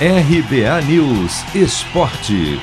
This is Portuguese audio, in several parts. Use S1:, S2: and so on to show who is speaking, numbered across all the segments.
S1: RBA News Esporte.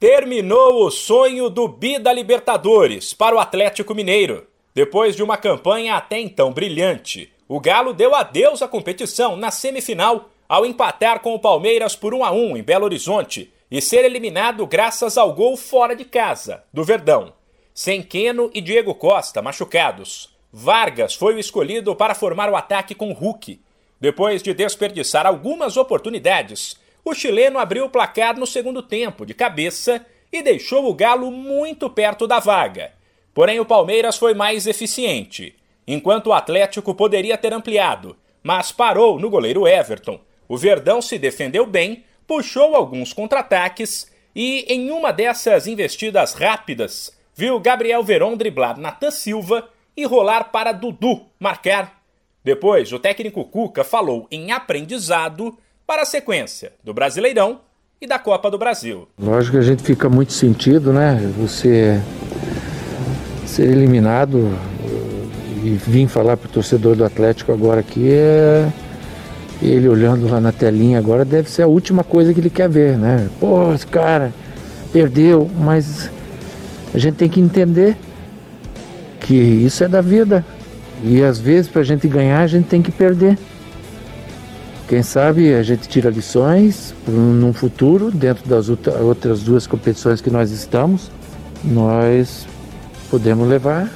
S2: Terminou o sonho do Bi da Libertadores para o Atlético Mineiro. Depois de uma campanha até então brilhante, o Galo deu adeus à competição na semifinal ao empatar com o Palmeiras por 1 a 1 em Belo Horizonte e ser eliminado graças ao gol fora de casa do Verdão. Sem Queno e Diego Costa machucados. Vargas foi o escolhido para formar o ataque com Hulk. Depois de desperdiçar algumas oportunidades, o chileno abriu o placar no segundo tempo, de cabeça, e deixou o Galo muito perto da vaga. Porém, o Palmeiras foi mais eficiente, enquanto o Atlético poderia ter ampliado, mas parou no goleiro Everton. O Verdão se defendeu bem, puxou alguns contra-ataques e, em uma dessas investidas rápidas, viu Gabriel Veron driblar Natan Silva e rolar para Dudu marcar. Depois, o técnico Cuca falou em aprendizado para a sequência do Brasileirão e da Copa do Brasil.
S3: Lógico que a gente fica muito sentido, né? Você ser eliminado e vir falar para o torcedor do Atlético agora aqui é ele olhando lá na telinha agora deve ser a última coisa que ele quer ver, né? Pô, esse cara perdeu, mas a gente tem que entender que isso é da vida. E às vezes para a gente ganhar a gente tem que perder. Quem sabe a gente tira lições num futuro, dentro das outras duas competições que nós estamos, nós podemos levar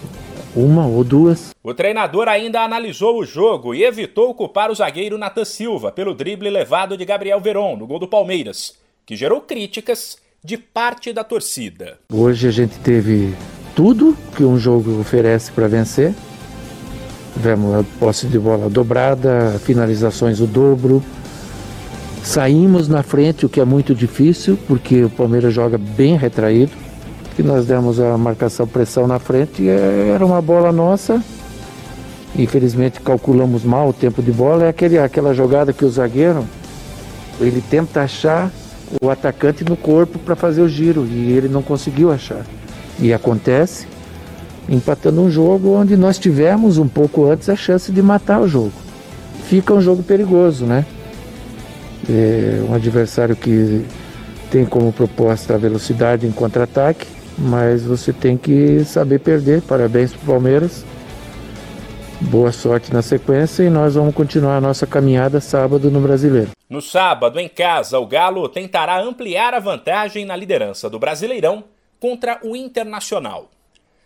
S3: uma ou duas.
S2: O treinador ainda analisou o jogo e evitou culpar o zagueiro Natan Silva pelo drible levado de Gabriel Veron no gol do Palmeiras, que gerou críticas de parte da torcida.
S3: Hoje a gente teve tudo que um jogo oferece para vencer. Tivemos a posse de bola dobrada, finalizações o dobro. Saímos na frente, o que é muito difícil, porque o Palmeiras joga bem retraído. E nós demos a marcação pressão na frente era uma bola nossa. Infelizmente calculamos mal o tempo de bola. É aquele, aquela jogada que o zagueiro ele tenta achar o atacante no corpo para fazer o giro e ele não conseguiu achar. E acontece empatando um jogo onde nós tivemos um pouco antes a chance de matar o jogo. Fica um jogo perigoso, né? É um adversário que tem como proposta a velocidade em contra-ataque, mas você tem que saber perder. Parabéns para o Palmeiras. Boa sorte na sequência e nós vamos continuar a nossa caminhada sábado no Brasileiro.
S2: No sábado, em casa, o Galo tentará ampliar a vantagem na liderança do Brasileirão contra o Internacional.